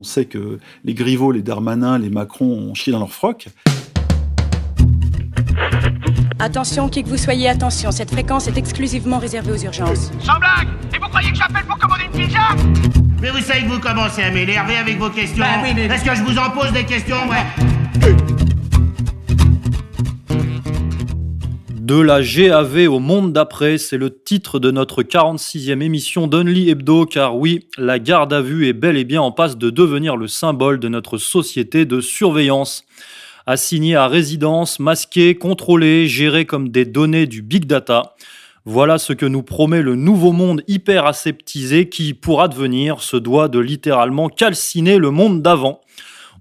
On sait que les Griveaux, les Darmanin, les Macron ont chié dans leur froc. Attention, qui que vous soyez, attention, cette fréquence est exclusivement réservée aux urgences. Sans blague Et vous croyez que j'appelle pour commander une pizza? Mais vous savez que vous commencez à m'énerver avec vos questions. Bah oui, mais- Est-ce que je vous en pose des questions, ouais De la GAV au monde d'après, c'est le titre de notre 46e émission d'Only Hebdo, car oui, la garde à vue est bel et bien en passe de devenir le symbole de notre société de surveillance. Assigné à résidence, masqué, contrôlé, géré comme des données du big data. Voilà ce que nous promet le nouveau monde hyper aseptisé qui, pour advenir, se doit de littéralement calciner le monde d'avant.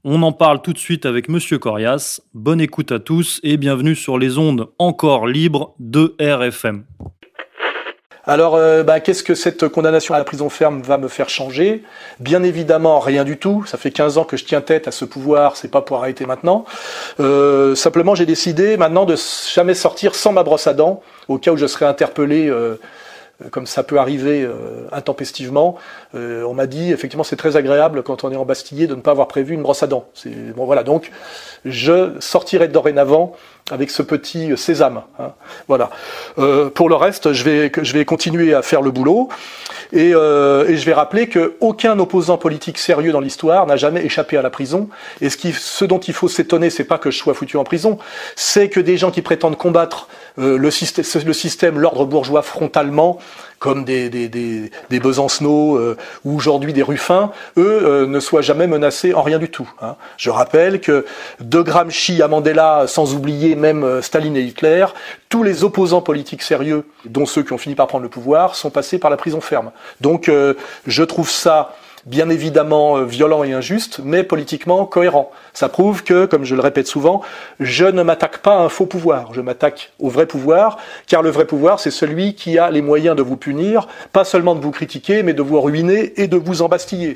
On en parle tout de suite avec Monsieur Corias. Bonne écoute à tous et bienvenue sur les ondes encore libres de RFM. Alors, euh, bah, qu'est-ce que cette condamnation à la prison ferme va me faire changer? Bien évidemment, rien du tout. Ça fait 15 ans que je tiens tête à ce pouvoir, c'est pas pour arrêter maintenant. Euh, simplement, j'ai décidé maintenant de jamais sortir sans ma brosse à dents, au cas où je serais interpellé. euh, comme ça peut arriver euh, intempestivement, Euh, on m'a dit effectivement c'est très agréable quand on est embastillé de ne pas avoir prévu une brosse à dents. Bon voilà donc je sortirai dorénavant avec ce petit sésame. hein. Voilà. Euh, pour le reste, je vais je vais continuer à faire le boulot et, euh, je vais rappeler que aucun opposant politique sérieux dans l'histoire n'a jamais échappé à la prison. Et ce, qui, ce dont il faut s'étonner, c'est pas que je sois foutu en prison, c'est que des gens qui prétendent combattre euh, le système, l'ordre bourgeois frontalement, comme des, des, des, des euh, ou aujourd'hui des Ruffins, eux euh, ne soient jamais menacés en rien du tout. hein. Je rappelle que de Gramsci à Mandela, sans oublier même euh, Staline et Hitler, tous les opposants politiques sérieux, dont ceux qui ont fini par prendre le pouvoir, sont passés par la prison ferme. Donc euh, je trouve ça bien évidemment euh, violent et injuste, mais politiquement cohérent. Ça prouve que, comme je le répète souvent, je ne m'attaque pas à un faux pouvoir, je m'attaque au vrai pouvoir, car le vrai pouvoir, c'est celui qui a les moyens de vous punir, pas seulement de vous critiquer, mais de vous ruiner et de vous embastiller.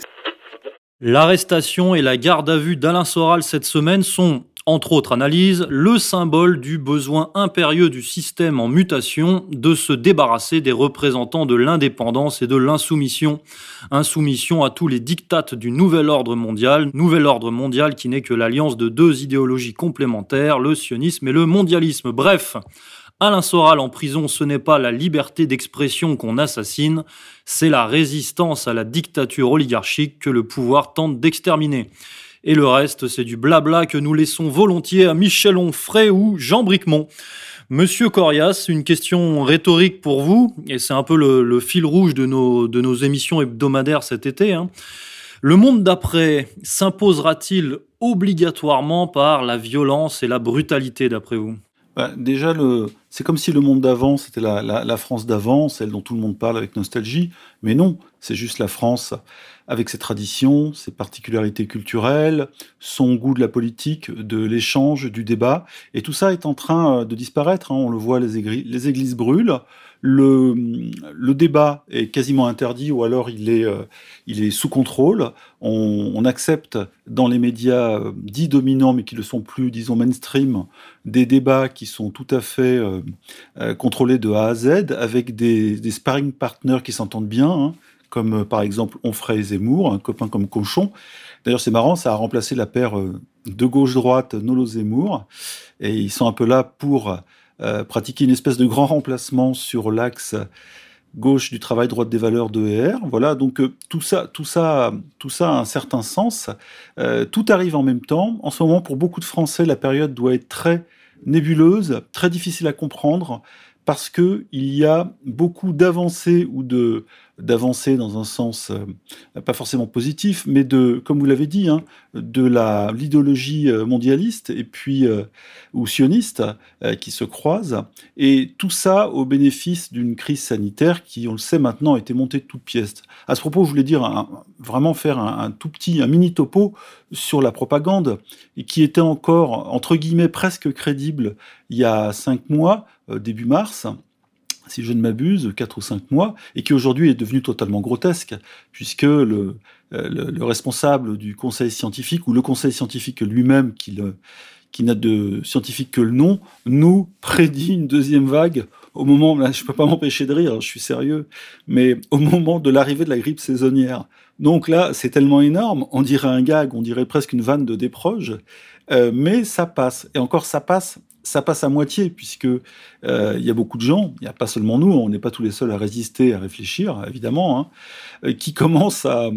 L'arrestation et la garde à vue d'Alain Soral cette semaine sont, entre autres analyses, le symbole du besoin impérieux du système en mutation de se débarrasser des représentants de l'indépendance et de l'insoumission. Insoumission à tous les dictates du nouvel ordre mondial, nouvel ordre mondial qui n'est que l'alliance de deux idéologies complémentaires, le sionisme et le mondialisme. Bref, Alain Soral en prison, ce n'est pas la liberté d'expression qu'on assassine, c'est la résistance à la dictature oligarchique que le pouvoir tente d'exterminer. Et le reste, c'est du blabla que nous laissons volontiers à Michel Onfray ou Jean Bricmont. Monsieur Corias, une question rhétorique pour vous, et c'est un peu le, fil rouge de nos, émissions hebdomadaires cet été. hein. Le monde d'après s'imposera-t-il obligatoirement par la violence et la brutalité, d'après vous? Bah, déjà, c'est comme si le monde d'avant, c'était la France d'avant, celle dont tout le monde parle avec nostalgie. Mais non, c'est juste la France avec ses traditions, ses particularités culturelles, son goût de la politique, de l'échange, du débat. Et tout ça est en train euh, de disparaître. hein. On le voit, les, églises brûlent. Le, le débat est quasiment interdit ou alors il est, euh, sous contrôle. On, accepte dans les médias euh, dits dominants, mais qui ne sont plus, disons mainstream, des débats qui sont tout à fait contrôlés de A à Z, avec des, des sparring partners qui s'entendent bien, hein, comme euh, par exemple Onfray et Zemmour, un copain comme Cochon. D'ailleurs, c'est marrant, ça a remplacé la paire euh, de gauche-droite Nolo-Zemmour, et ils sont un peu là pour euh, pratiquer une espèce de grand remplacement sur l'axe gauche du travail, droite des valeurs de ER. Voilà, donc tout ça, tout ça, tout ça a un certain sens. Tout arrive en même temps. En ce moment, pour beaucoup de Français, la période doit être très nébuleuse, très difficile à comprendre, parce que il y a beaucoup d'avancées ou de d'avancées dans un sens euh, pas forcément positif, mais de, comme vous l'avez dit, hein, de la l'idéologie euh, mondialiste et puis euh, ou sioniste qui se croisent, et tout ça au bénéfice d'une crise sanitaire qui, on le sait maintenant, a été montée de toutes pièces. À ce propos, je voulais dire vraiment faire un, tout petit, un mini topo sur la propagande qui était encore entre guillemets presque crédible il y a cinq mois, début mars si je ne m'abuse, 4 ou 5 mois, et qui aujourd'hui est devenu totalement grotesque, puisque le, euh, le, le responsable du conseil scientifique, ou le conseil scientifique lui-même, qui, le- qui n'a de scientifique que le nom, nous prédit une deuxième vague au moment, là, je peux pas m'empêcher de rire, je suis sérieux, mais au moment de l'arrivée de la grippe saisonnière. Donc là, c'est tellement énorme, on dirait un gag, on dirait presque une vanne de déproge, euh, mais ça passe. Et encore, ça passe, ça passe à moitié, puisque euh, il y a beaucoup de gens, il n'y a pas seulement nous, on n'est pas tous les seuls à résister, à réfléchir, évidemment, hein, euh, qui commencent à,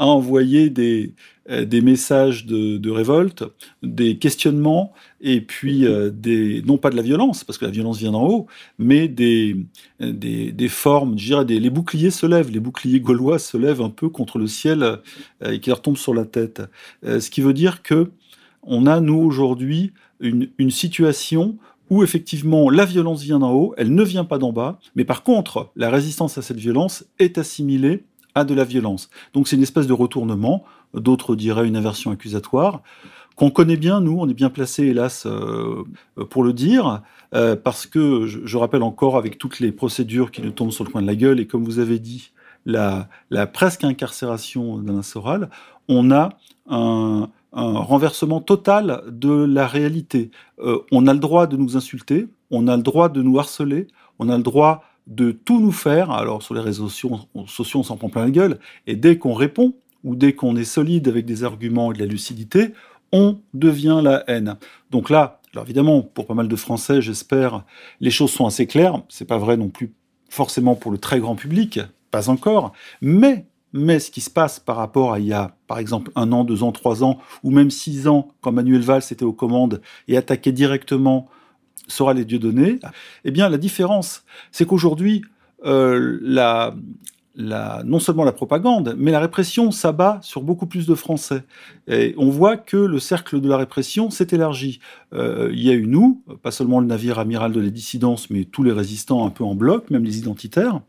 envoyer des, euh, messages de, révolte, des questionnements, et puis des, non pas de la violence, parce que la violence vient d'en haut, mais des, formes, je dirais, les boucliers se lèvent, les boucliers gaulois se lèvent un peu contre le ciel et qui leur tombent sur la tête. ce qui veut dire que on a, nous, aujourd'hui, une, situation où effectivement la violence vient d'en haut, elle ne vient pas d'en bas, mais par contre, la résistance à cette violence est assimilée à de la violence. Donc c'est une espèce de retournement, d'autres diraient une inversion accusatoire, qu'on connaît bien, nous, on est bien placé, hélas, euh, pour le dire, euh, parce que je, je, rappelle encore avec toutes les procédures qui nous tombent sur le coin de la gueule, et comme vous avez dit, la, la presque incarcération d'Alain Soral, on a un, un, renversement total de la réalité. Euh, on a le droit de nous insulter, on a le droit de nous harceler, on a le droit de tout nous faire. Alors sur les réseaux sociaux, on s'en prend plein la gueule. Et dès qu'on répond, ou dès qu'on est solide avec des arguments et de la lucidité, on devient la haine. Donc là, alors évidemment, pour pas mal de Français, j'espère, les choses sont assez claires. C'est pas vrai non plus forcément pour le très grand public, pas encore. Mais, mais ce qui se passe par rapport à il y a, par exemple, un an, deux ans, trois ans, ou même six ans, quand Manuel Valls était aux commandes et attaquait directement sera les dieux donnés, eh bien la différence, c'est qu'aujourd'hui, euh, la, non seulement la propagande, mais la répression s'abat sur beaucoup plus de Français. Et on voit que le cercle de la répression s'est élargi. Euh, il y a eu nous, pas seulement le navire amiral de la dissidence, mais tous les résistants un peu en bloc, même les identitaires.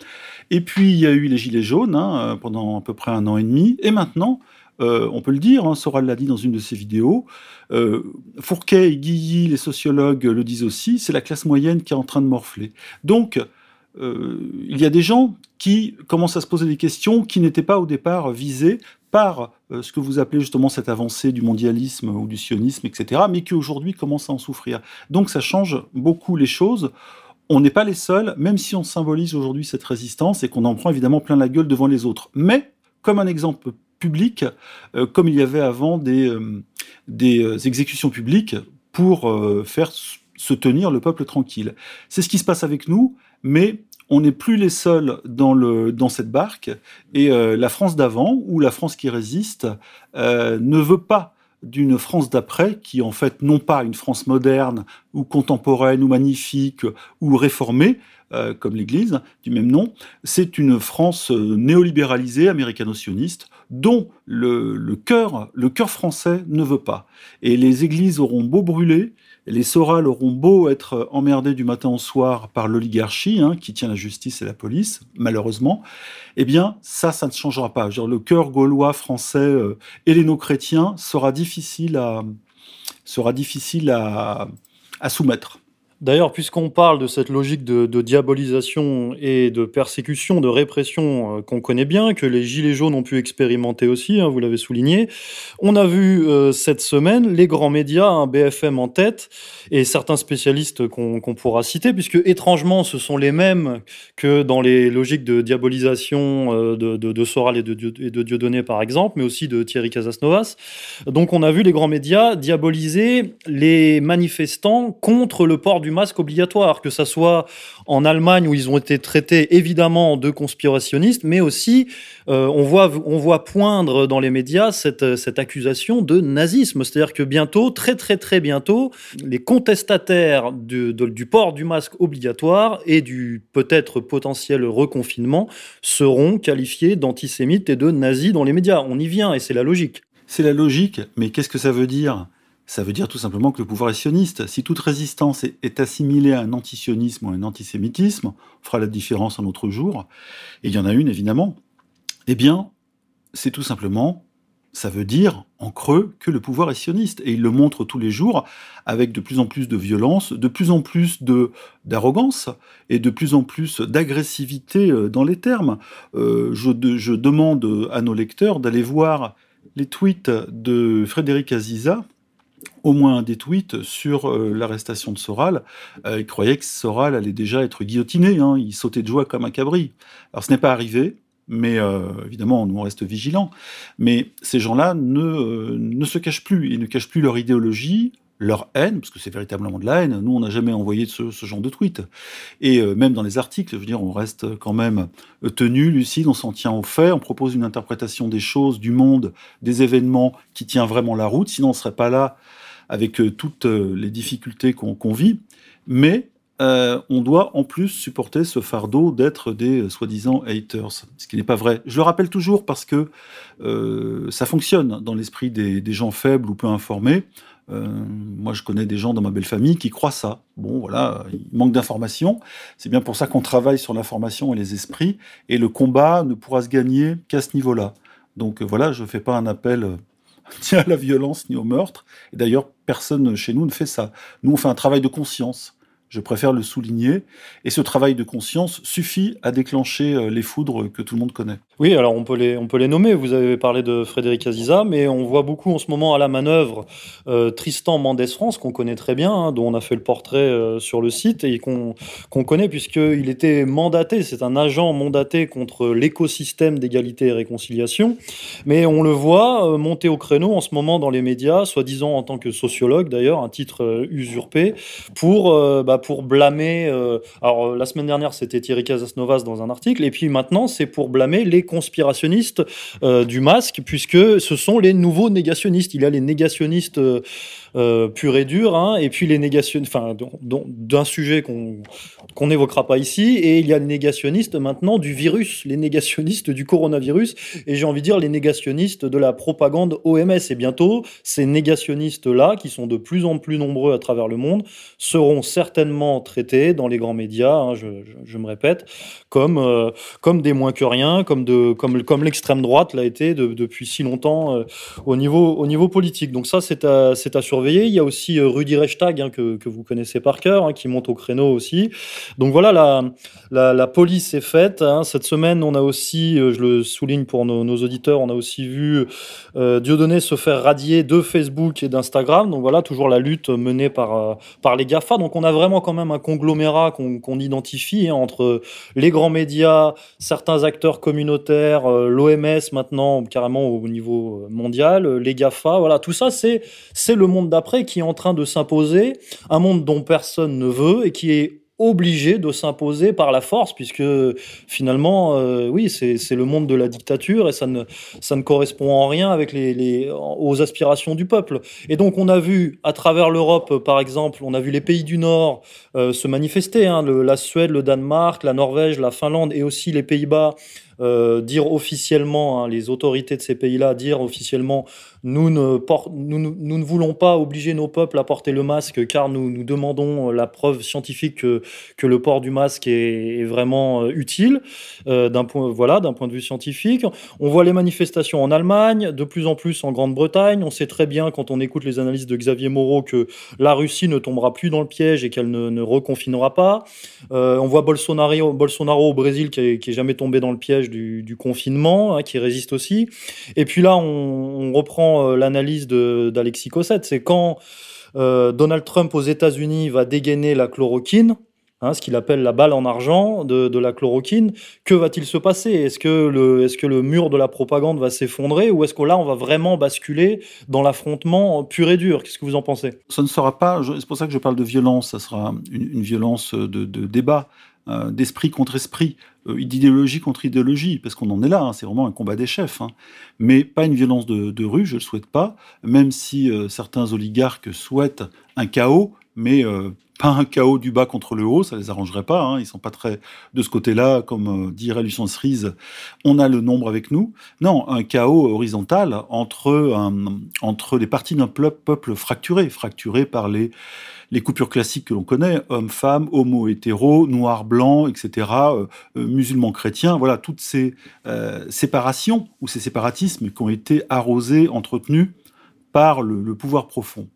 Et puis il y a eu les Gilets jaunes hein, pendant à peu près un an et demi. Et maintenant, euh, on peut le dire, hein, Soral l'a dit dans une de ses vidéos, euh, Fourquet et Guilly, les sociologues, le disent aussi, c'est la classe moyenne qui est en train de morfler. Donc, euh, il y a des gens qui commencent à se poser des questions qui n'étaient pas au départ visées par euh, ce que vous appelez justement cette avancée du mondialisme ou du sionisme, etc., mais qui aujourd'hui commencent à en souffrir. Donc ça change beaucoup les choses. On n'est pas les seuls, même si on symbolise aujourd'hui cette résistance et qu'on en prend évidemment plein la gueule devant les autres. Mais, comme un exemple public, euh, comme il y avait avant des, exécutions publiques pour faire se tenir le peuple tranquille. C'est ce qui se passe avec nous, mais on n'est plus les seuls dans, le, dans cette barque, et euh, la France d'avant, ou la France qui résiste, euh, ne veut pas d'une France d'après, qui en fait non pas une France moderne, ou contemporaine, ou magnifique, ou réformée, euh, comme l'Église du même nom, c'est une France euh, néolibéralisée, américano-sioniste, dont le, le cœur, le cœur français ne veut pas. Et les églises auront beau brûler, les Soral auront beau être emmerdés du matin au soir par l'oligarchie, hein, qui tient la justice et la police, malheureusement, eh bien, ça, ça ne changera pas. Le cœur gaulois, français, euh, héléno-chrétien sera difficile à, sera difficile à soumettre. D'ailleurs, puisqu'on parle de cette logique de, diabolisation et de persécution, de répression euh, qu'on connaît bien, que les Gilets jaunes ont pu expérimenter aussi, hein, vous l'avez souligné, on a vu euh, cette semaine les grands médias, un BFM en tête, et certains spécialistes qu'on qu pourra citer, puisque étrangement, ce sont les mêmes que dans les logiques de diabolisation euh, de, Soral et de, et de Dieudonné, par exemple, mais aussi de Thierry Casasnovas. Donc on a vu les grands médias diaboliser les manifestants contre le port du masque obligatoire, que ça soit en Allemagne où ils ont été traités évidemment de conspirationnistes, mais aussi euh, on, voit, on voit poindre dans les médias cette, accusation de nazisme. C'est-à-dire que bientôt, très très très bientôt, les contestataires du port du masque obligatoire et du peut-être potentiel reconfinement seront qualifiés d'antisémites et de nazis dans les médias. On y vient et c'est la logique. C'est la logique, mais qu'est-ce que ça veut dire? Ça veut dire tout simplement que le pouvoir est sioniste. Si toute résistance est, assimilée à un antisionisme ou à un antisémitisme, on fera la différence un autre jour, et il y en a une évidemment, eh bien, c'est tout simplement, ça veut dire en creux que le pouvoir est sioniste. Et il le montre tous les jours avec de plus en plus de violence, de plus en plus d'arrogance et de plus en plus d'agressivité euh, dans les termes. Euh, je, je demande à nos lecteurs d'aller voir les tweets de Frédéric Aziza, au moins des tweets sur l'arrestation de Soral. il croyait que Soral allait déjà être guillotiné. Hein. Il sautait de joie comme un cabri. Alors ce n'est pas arrivé mais euh, évidemment, on reste vigilants. Mais ces gens-là ne, euh, ne se cachent plus, ils ne cachent plus leur idéologie, leur haine, parce que c'est véritablement de la haine. Nous, on n'a jamais envoyé ce, ce, genre de tweet. Et euh, même dans les articles, je veux dire, on reste quand même tenu, lucide, on s'en tient aux faits, on propose une interprétation des choses, du monde, des événements qui tient vraiment la route. Sinon, on ne serait pas là avec toutes les difficultés qu'on vit. Mais euh, on doit en plus supporter ce fardeau d'être des euh, soi-disant haters, ce qui n'est pas vrai. Je le rappelle toujours parce que euh, ça fonctionne dans l'esprit des, gens faibles ou peu informés. Moi, je connais des gens dans ma belle famille qui croient ça. Bon, voilà, il manque d'informations. C'est bien pour ça qu'on travaille sur l'information et les esprits. Et le combat ne pourra se gagner qu'à ce niveau-là. Donc voilà, je ne fais pas un appel ni à la violence ni au meurtre. Et d'ailleurs, personne chez nous ne fait ça. Nous, on fait un travail de conscience. Je préfère le souligner. Et ce travail de conscience suffit à déclencher euh, les foudres que tout le monde connaît. Oui, alors on peut les, on peut les nommer. Vous avez parlé de Frédéric Aziza, mais on voit beaucoup en ce moment à la manœuvre euh, Tristan Mendes France, qu'on connaît très bien, hein, dont on a fait le portrait euh, sur le site et qu'on connaît puisqu'il était mandaté. C'est un agent mandaté contre l'écosystème d'égalité et réconciliation. Mais on le voit monter au créneau en ce moment dans les médias, soi-disant en tant que sociologue d'ailleurs, un titre usurpé, pour bah, pour blâmer. Euh, alors euh, la semaine dernière, c'était Thierry Casasnovas dans un article, et puis maintenant, c'est pour blâmer les conspirationnistes euh, du masque, puisque ce sont les nouveaux négationnistes. Il y a les négationnistes euh, pur et dur, hein, et puis les négations, enfin, d'un sujet qu'on qu'on n'évoquera pas ici, et il y a les négationnistes maintenant du virus, les négationnistes du coronavirus, et j'ai envie de dire les négationnistes de la propagande OMS. Et bientôt, ces négationnistes-là, qui sont de plus en plus nombreux à travers le monde, seront certainement traités dans les grands médias, hein, je, me répète, comme, euh, comme des moins que rien, comme, comme, comme l'extrême droite l'a été depuis si longtemps euh, au, niveau, au niveau politique. Donc ça, c'est à, à surveiller il y a aussi euh, Rudy Rechtag, hein, que, vous connaissez par cœur, hein, qui monte au créneau aussi. Donc voilà, la, police est faite. Hein. Cette semaine, on a aussi, euh, je le souligne pour nos, auditeurs, on a aussi vu euh, Dieudonné se faire radier de Facebook et d'Instagram. Donc voilà, toujours la lutte menée par, par les GAFA. Donc on a vraiment quand même un conglomérat qu'on identifie entre les grands médias, certains acteurs communautaires, l'OMS maintenant, carrément au niveau mondial, les GAFA. Voilà, tout ça, c'est le monde d'après qui est en train de s'imposer, un monde dont personne ne veut et qui est obligé de s'imposer par la force, puisque finalement, euh, oui, c'est le monde de la dictature et ça ne, ça ne correspond en rien avec les, aux aspirations du peuple. Et donc, on a vu à travers l'Europe, par exemple, on a vu les pays du Nord euh, se manifester, hein, la Suède, le Danemark, la Norvège, la Finlande et aussi les Pays-Bas euh, dire officiellement, hein, les autorités de ces pays-là, dire officiellement, nous ne, voulons pas obliger nos peuples à porter le masque car nous, demandons la preuve scientifique que, le port du masque est, vraiment euh, utile euh, d'un point, voilà, point de vue scientifique. On voit les manifestations en Allemagne, de plus en plus en Grande-Bretagne. On sait très bien, quand on écoute les analyses de Xavier Moreau, que la Russie ne tombera plus dans le piège et qu'elle ne, ne reconfinera pas. Euh, on voit Bolsonaro, au Brésil qui est, qui est jamais tombé dans le piège du, confinement, hein, qui résiste aussi. Et puis là, on, reprend euh, l'analyse d'Alexis Cossette. C'est quand euh, Donald Trump aux États-Unis va dégainer la chloroquine, hein, ce qu'il appelle la balle en argent de, la chloroquine, que va-t-il se passer? Est-ce que, le, mur de la propagande va s'effondrer ou est-ce que là, on va vraiment basculer dans l'affrontement pur et dur? Qu'est-ce que vous en pensez? Ça ne sera pas, c'est pour ça que je parle de violence, ça sera une, violence de, débat. Euh, d'esprit contre esprit, d'idéologie contre idéologie, parce qu'on en est là, hein, c'est vraiment un combat des chefs. Hein. Mais pas une violence de, rue, je le souhaite pas, même si euh, certains oligarques souhaitent un chaos, mais pas un chaos du bas contre le haut, ça les arrangerait pas. Hein, ils sont pas très de ce côté-là, comme dirait Lucien Cerise, on a le nombre avec nous. Non, un chaos horizontal entre entre les parties d'un peuple fracturé, fracturé par les les coupures classiques que l'on connaît, hommes, femmes, homo, hétéro, noir, blanc, etc., euh, euh, musulmans, chrétiens, voilà, toutes ces euh, séparations ou ces séparatismes qui ont été arrosés, entretenus par le, pouvoir profond.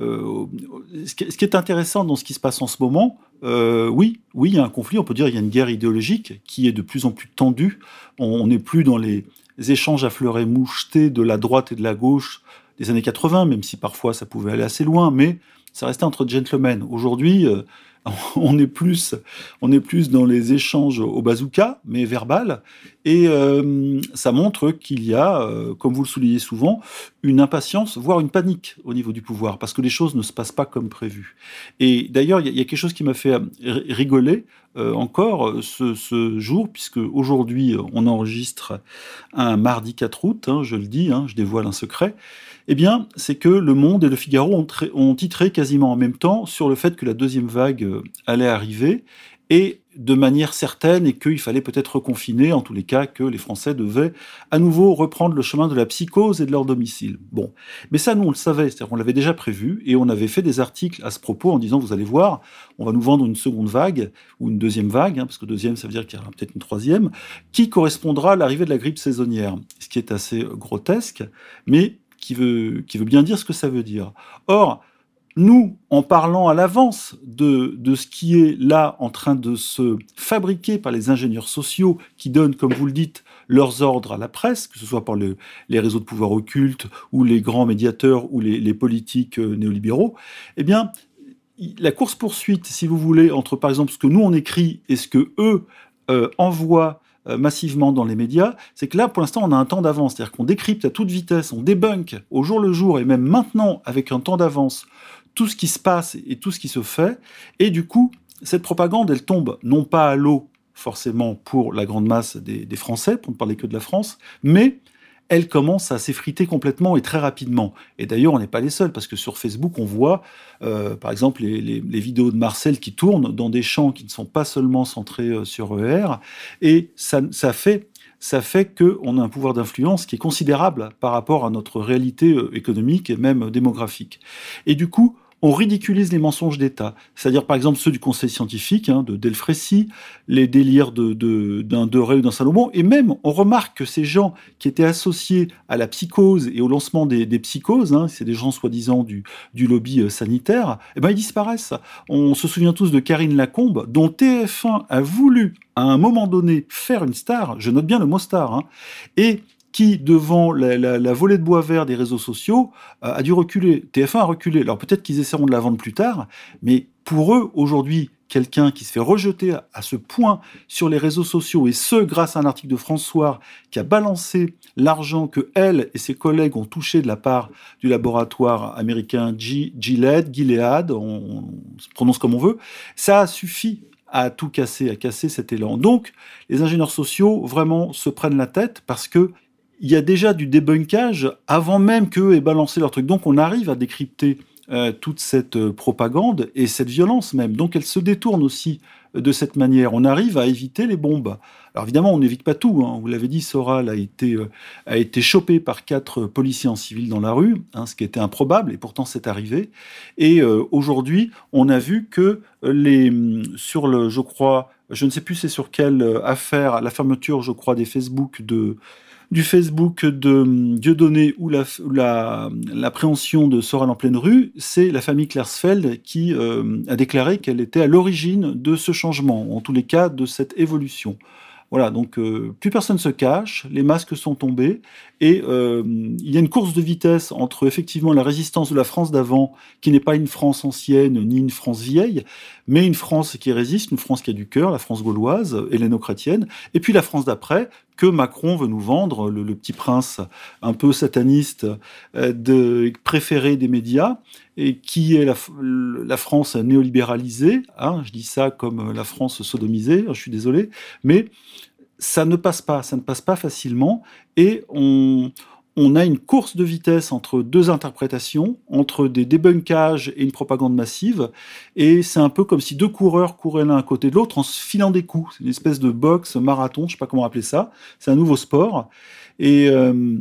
ce, qui, est intéressant dans ce qui se passe en ce moment, oui, oui, il y a un conflit, on peut dire il y a une guerre idéologique qui est de plus en plus tendue. On n'est plus dans les échanges à fleurs et mouchetés de la droite et de la gauche des années 80, même si parfois ça pouvait aller assez loin, mais ça restait entre gentlemen. Aujourd'hui, euh, on est plus, on est plus dans les échanges au bazooka, mais verbal, et euh, ça montre qu'il y a, euh, comme vous le soulignez souvent, une impatience, voire une panique au niveau du pouvoir, parce que les choses ne se passent pas comme prévu. Et d'ailleurs, il y, a quelque chose qui m'a fait rigoler encore ce, jour, puisque aujourd'hui on enregistre un mardi 4 août, hein, je le dis, hein, je dévoile un secret. Eh bien, c'est que Le Monde et Le Figaro ont, titré quasiment en même temps sur le fait que la deuxième vague euh, allait arriver et de manière certaine et qu'il fallait peut-être reconfiner, en tous les cas que les Français devaient à nouveau reprendre le chemin de la psychose et de leur domicile. Bon, mais ça nous on le savait, c'est-à-dire qu'on l'avait déjà prévu et on avait fait des articles à ce propos en disant vous allez voir, on va nous vendre une seconde vague ou une deuxième vague, hein, parce que deuxième ça veut dire qu'il y aura peut-être une troisième, qui correspondra à l'arrivée de la grippe saisonnière, ce qui est assez grotesque, mais qui veut, qui veut bien dire ce que ça veut dire. Or, nous, en parlant à l'avance de, de ce qui est là en train de se fabriquer par les ingénieurs sociaux qui donnent, comme vous le dites, leurs ordres à la presse, que ce soit par les réseaux de pouvoir occulte ou les grands médiateurs ou les, politiques euh, néolibéraux, eh bien, la course-poursuite, si vous voulez, entre par exemple ce que nous on écrit et ce que eux euh, envoient euh, massivement dans les médias, c'est que là, pour l'instant, on a un temps d'avance. C'est-à-dire qu'on décrypte à toute vitesse, on débunk au jour le jour, et même maintenant, avec un temps d'avance, tout ce qui se passe et tout ce qui se fait. Et du coup, cette propagande, elle tombe non pas à l'eau, forcément, pour la grande masse des, Français, pour ne parler que de la France, mais elle commence à s'effriter complètement et très rapidement. Et d'ailleurs, on n'est pas les seuls, parce que sur Facebook, on voit, euh, par exemple, les, vidéos de Marcel qui tournent dans des champs qui ne sont pas seulement centrés euh, sur ER, et ça, ça fait ça fait qu'on a un pouvoir d'influence qui est considérable par rapport à notre réalité euh, économique et même démographique. Et du coup, on ridiculise les mensonges d'État. C'est-à-dire, par exemple, ceux du Conseil scientifique, hein, de Delfrécy, les délires d'un de, d'un Doré ou d'un Salomon, et même, on remarque que ces gens qui étaient associés à la psychose et au lancement des, psychoses, hein, c'est des gens soi-disant du, du lobby euh, sanitaire, eh ben, ils disparaissent. On se souvient tous de Karine Lacombe, dont TF1 a voulu, à un moment donné, faire une star, je note bien le mot star, hein, et qui, devant la, volée de bois vert des réseaux sociaux, euh, a dû reculer. TF1 a reculé. Alors peut-être qu'ils essaieront de la vendre plus tard, mais pour eux, aujourd'hui, quelqu'un qui se fait rejeter à ce point sur les réseaux sociaux, et ce, grâce à un article de François qui a balancé l'argent que elle et ses collègues ont touché de la part du laboratoire américain Gilead, Gilead, on, se prononce comme on veut, ça a suffi à tout casser, à casser cet élan. Donc, les ingénieurs sociaux vraiment se prennent la tête parce que il y a déjà du débunkage avant même qu'eux aient balancé leur truc. Donc on arrive à décrypter euh, toute cette euh, propagande et cette violence même. Donc elle se détourne aussi euh, de cette manière. On arrive à éviter les bombes. Alors évidemment, on n'évite pas tout. Hein. Vous l'avez dit, Soral a été, a été chopé par quatre policiers en civil dans la rue, hein, ce qui était improbable, et pourtant c'est arrivé. Et aujourd'hui, on a vu que les, sur le, je crois, je ne sais plus c'est sur quelle affaire, la fermeture, je crois, des Facebook de du Facebook de Dieudonné ou l'appréhension la, de Soral en pleine rue, c'est la famille Klersfeld qui euh, a déclaré qu'elle était à l'origine de ce changement, en tous les cas de cette évolution. Voilà, donc euh, plus personne se cache, les masques sont tombés, et euh, il y a une course de vitesse entre effectivement la résistance de la France d'avant, qui n'est pas une France ancienne ni une France vieille, mais une France qui résiste, une France qui a du cœur, la France gauloise, helléno-chrétienne, et puis la France d'après, que Macron veut nous vendre, le, petit prince un peu sataniste euh, de, préféré des médias, et qui est la, la France néolibéralisée. Hein, je dis ça comme la France sodomisée, je suis désolé, mais ça ne passe pas, ça ne passe pas facilement, et on, on a une course de vitesse entre deux interprétations, entre des débunkages et une propagande massive, et c'est un peu comme si deux coureurs couraient l'un à côté de l'autre en se filant des coups. C'est une espèce de boxe, marathon, je sais pas comment appeler ça. C'est un nouveau sport, et, euh,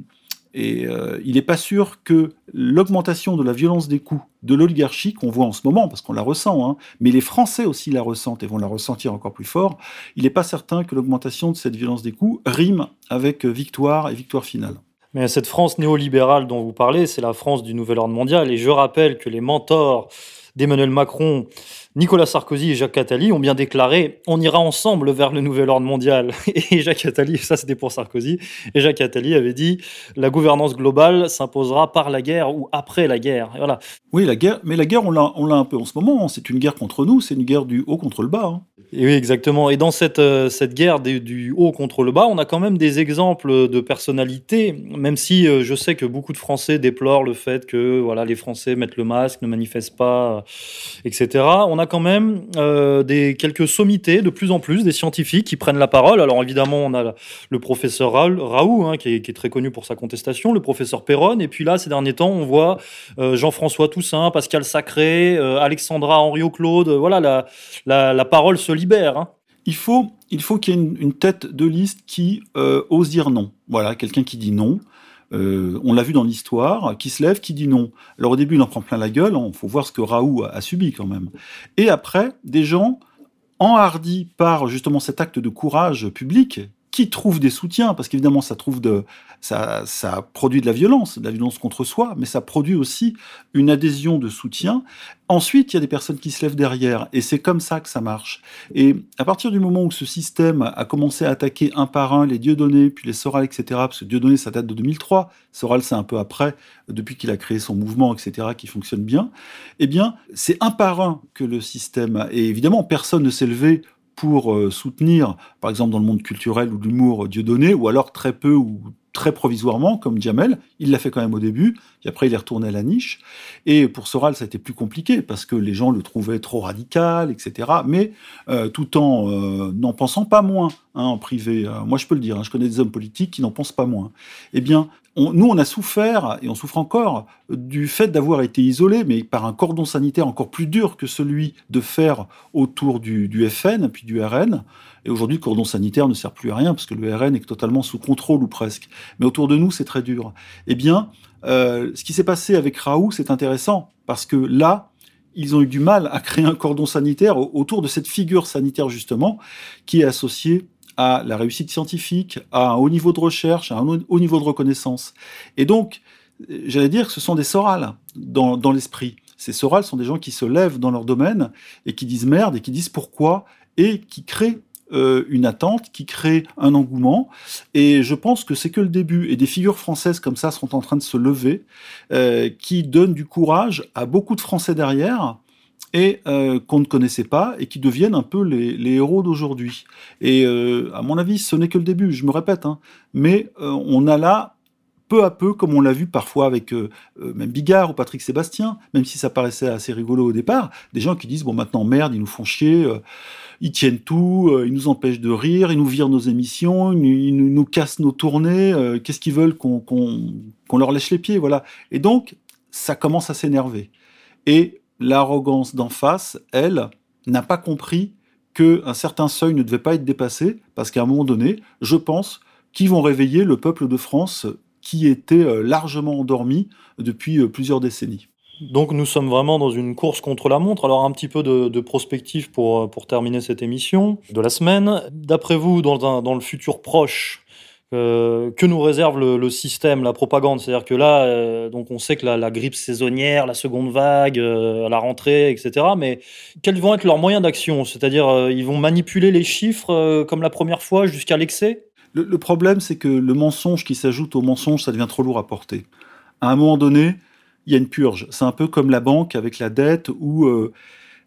et euh, il n'est pas sûr que l'augmentation de la violence des coups de l'oligarchie qu'on voit en ce moment, parce qu'on la ressent, hein, mais les Français aussi la ressentent et vont la ressentir encore plus fort, il n'est pas certain que l'augmentation de cette violence des coups rime avec victoire et victoire finale. Mais cette France néolibérale dont vous parlez, c'est la France du nouvel ordre mondial. Et je rappelle que les mentors d'Emmanuel Macron Nicolas Sarkozy et Jacques Attali ont bien déclaré on ira ensemble vers le nouvel ordre mondial. Et Jacques Attali, ça c'était pour Sarkozy, et Jacques Attali avait dit la gouvernance globale s'imposera par la guerre ou après la guerre. voilà. Oui, la guerre, mais la guerre, on l'a, on l'a un peu en ce moment. Hein. C'est une guerre contre nous, c'est une guerre du haut contre le bas. Hein. Et oui, exactement. Et dans cette, euh, cette guerre du haut contre le bas, on a quand même des exemples de personnalités, même si euh, je sais que beaucoup de Français déplorent le fait que voilà, les Français mettent le masque, ne manifestent pas, etc. On a quand même euh, des, quelques sommités, de plus en plus, des scientifiques qui prennent la parole. Alors évidemment, on a le professeur Raoult, hein, qui, est, très connu pour sa contestation, le professeur Perron, et puis là, ces derniers temps, on voit Jean-François Toussaint, Pascal Sacré, Alexandra Henriot-Claude, voilà, la, la, la parole se libère. Hein. Il faut, il faut qu'il y ait une, tête de liste qui euh, ose dire non. Voilà, quelqu'un qui dit non. Euh, on l'a vu dans l'histoire, qui se lève, qui dit non. Alors au début, il en prend plein la gueule. Il faut voir ce que Raoult a, subi quand même. Et après, des gens enhardis par justement cet acte de courage public qui trouvent des soutiens, parce qu'évidemment ça trouve de, ça, ça produit de la violence, de la violence contre soi, mais ça produit aussi une adhésion de soutien. Ensuite, il y a des personnes qui se lèvent derrière, et c'est comme ça que ça marche. Et à partir du moment où ce système a commencé à attaquer un par un les Dieudonné, puis les Soral, etc., parce que Dieudonné, ça date de 2003, Soral, c'est un peu après, depuis qu'il a créé son mouvement, etc., qui fonctionne bien, eh bien, c'est un par un que le système, et évidemment, personne ne s'est levé pour euh, soutenir, par exemple dans le monde culturel ou l'humour, Dieudonné, ou alors très peu ou très provisoirement, comme Jamel. Il l'a fait quand même au début, puis après il est retourné à la niche. Et pour Soral, ça plus compliqué, parce que les gens le trouvaient trop radical, etc. Mais euh, tout en euh, n'en pensant pas moins hein, en privé. moi, je peux le dire, hein, je connais des hommes politiques qui n'en pensent pas moins. Eh bien, nous, on a souffert, et on souffre encore, du fait d'avoir été isolé, mais par un cordon sanitaire encore plus dur que celui de faire autour du, FN, puis du RN. Et aujourd'hui, le cordon sanitaire ne sert plus à rien, parce que le RN est totalement sous contrôle, ou presque. Mais autour de nous, c'est très dur. Eh bien, euh, ce qui s'est passé avec Raoult, c'est intéressant, parce que là, ils ont eu du mal à créer un cordon sanitaire autour de cette figure sanitaire, justement, qui est associée à la réussite scientifique, à un haut niveau de recherche, à un haut niveau de reconnaissance. Et donc, j'allais dire que ce sont des sorales dans, dans l'esprit. Ces sorales sont des gens qui se lèvent dans leur domaine et qui disent merde et qui disent pourquoi et qui créent euh, une attente, qui créent un engouement. Et je pense que c'est que le début. Et des figures françaises comme ça sont en train de se lever, euh, qui donnent du courage à beaucoup de Français derrière et euh, qu'on ne connaissait pas et qui deviennent un peu les, héros d'aujourd'hui. Et euh, à mon avis, ce n'est que le début, je me répète, hein, mais euh, on a là peu à peu, comme on l'a vu parfois avec même Bigard ou Patrick Sébastien, même si ça paraissait assez rigolo au départ, des gens qui disent bon maintenant merde, ils nous font chier, ils tiennent tout, ils nous empêchent de rire, ils nous virent nos émissions, ils, nous, cassent nos tournées, qu'est-ce qu'ils veulent qu'on qu'on leur lèche les pieds, voilà. Et donc ça commence à s'énerver. Et l'arrogance d'en face, elle, n'a pas compris qu'un certain seuil ne devait pas être dépassé, parce qu'à un moment donné, je pense qu'ils vont réveiller le peuple de France qui était euh, largement endormi depuis euh, plusieurs décennies. Donc nous sommes vraiment dans une course contre la montre. Alors un petit peu de, de prospective pour, euh, terminer cette émission de la semaine. D'après vous, dans le futur proche, euh, que nous réserve le, système, la propagande? C'est-à-dire que là, euh, donc on sait que la, grippe saisonnière, la seconde vague, euh, la rentrée, etc. Mais quels vont être leurs moyens d'action? C'est-à-dire, ils vont manipuler les chiffres comme la première fois jusqu'à l'excès? Le, le, problème, c'est que le mensonge qui s'ajoute au mensonge, ça devient trop lourd à porter. À un moment donné, il y a une purge. C'est un peu comme la banque avec la dette ou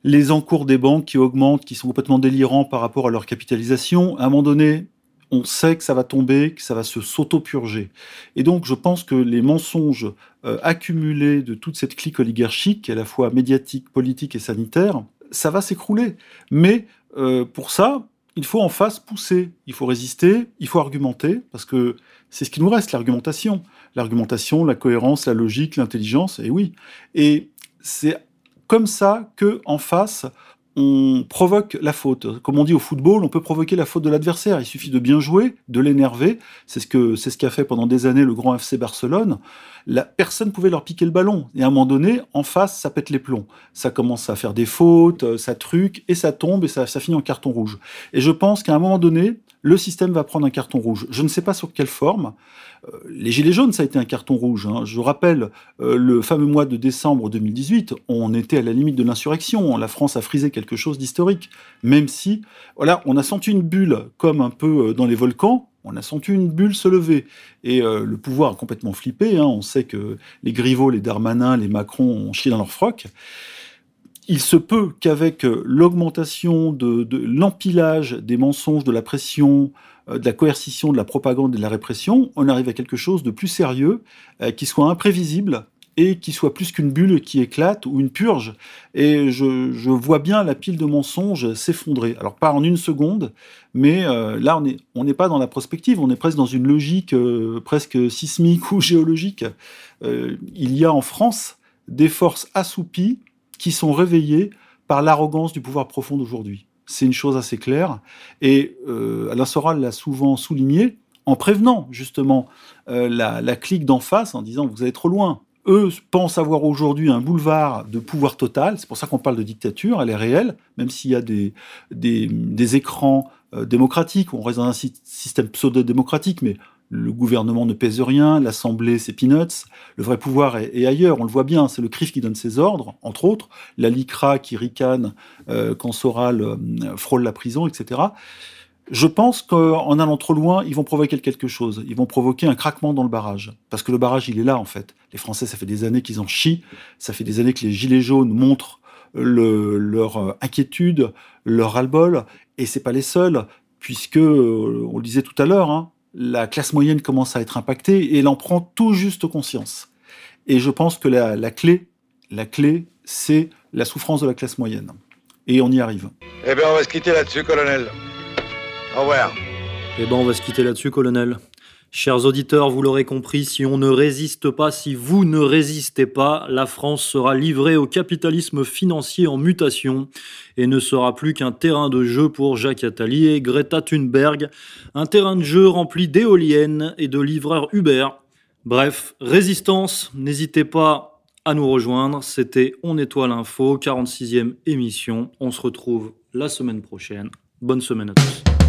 les encours des banques qui augmentent, qui sont complètement délirants par rapport à leur capitalisation. À un moment donné, on sait que ça va tomber, que ça va se s'auto-purger. Et donc, je pense que les mensonges euh, accumulés de toute cette clique oligarchique, à la fois médiatique, politique et sanitaire, ça va s'écrouler. Mais euh, pour ça, il faut en face pousser, il faut résister, il faut argumenter, parce que c'est ce qui nous reste, l'argumentation. L'argumentation, la cohérence, la logique, l'intelligence, et oui. Et c'est comme ça que en face, on provoque la faute. Comme on dit au football, on peut provoquer la faute de l'adversaire. Il suffit de bien jouer, de l'énerver. C'est ce que c'est ce qu'a fait pendant des années le grand FC Barcelone. La personne pouvait leur piquer le ballon et à un moment donné, en face, ça pète les plombs. Ça commence à faire des fautes, ça truc et ça tombe et ça, ça finit en carton rouge. Et je pense qu'à un moment donné, le système va prendre un carton rouge. Je ne sais pas sur quelle forme. Euh, les Gilets jaunes, ça a été un carton rouge. Hein. Je rappelle euh, le fameux mois de décembre 2018, on était à la limite de l'insurrection. La France a frisé quelque chose d'historique, même si, voilà, on a senti une bulle comme un peu euh, dans les volcans. On a senti une bulle se lever et le pouvoir a complètement flippé. Hein. On sait que les Griveaux, les Darmanin, les Macron ont chié dans leur froc il se peut qu'avec l'augmentation de, l'empilage des mensonges, de la pression, euh, de la coercition, de la propagande et de la répression, on arrive à quelque chose de plus sérieux, euh, qui soit imprévisible et qui soit plus qu'une bulle qui éclate ou une purge. Et je, vois bien la pile de mensonges s'effondrer. Alors pas en une seconde, mais euh, là on n'est pas dans la prospective, on est presque dans une logique presque sismique ou géologique. il y a en France des forces assoupies qui sont réveillées par l'arrogance du pouvoir profond d'aujourd'hui c'est une chose assez claire. Et euh, Alain Soral l'a souvent souligné en prévenant justement euh, la, clique d'en face en disant vous allez trop loin. Eux pensent avoir aujourd'hui un boulevard de pouvoir total. C'est pour ça qu'on parle de dictature. Elle est réelle, même s'il y a des, des, écrans euh, démocratiques. On reste dans un système pseudo-démocratique, mais le gouvernement ne pèse rien, l'Assemblée c'est peanuts, le vrai pouvoir est, ailleurs, on le voit bien, c'est le CRIF qui donne ses ordres, entre autres, la LICRA qui ricane euh, quand Soral euh, frôle la prison, etc. Je pense qu'en allant trop loin, ils vont provoquer quelque chose. Ils vont provoquer un craquement dans le barrage. Parce que le barrage, il est là, en fait. Les Français, ça fait des années qu'ils en chient. Ça fait des années que les Gilets jaunes montrent leur euh, inquiétude, leur ras-le-bol. Et c'est pas les seuls, puisque, on le disait tout à l'heure, hein, la classe moyenne commence à être impactée et elle en prend tout juste conscience. Et je pense que la, clé, la clé, c'est la souffrance de la classe moyenne. Et on y arrive. Eh bien, on va se quitter là-dessus, colonel. Au revoir. Eh bien, on va se quitter là-dessus, colonel. Chers auditeurs, vous l'aurez compris, si on ne résiste pas, si vous ne résistez pas, la France sera livrée au capitalisme financier en mutation et ne sera plus qu'un terrain de jeu pour Jacques Attali et Greta Thunberg, un terrain de jeu rempli d'éoliennes et de livreurs Uber. Bref, résistance, n'hésitez pas à nous rejoindre, c'était On Étoile Info, 46e émission, on se retrouve la semaine prochaine. Bonne semaine à tous.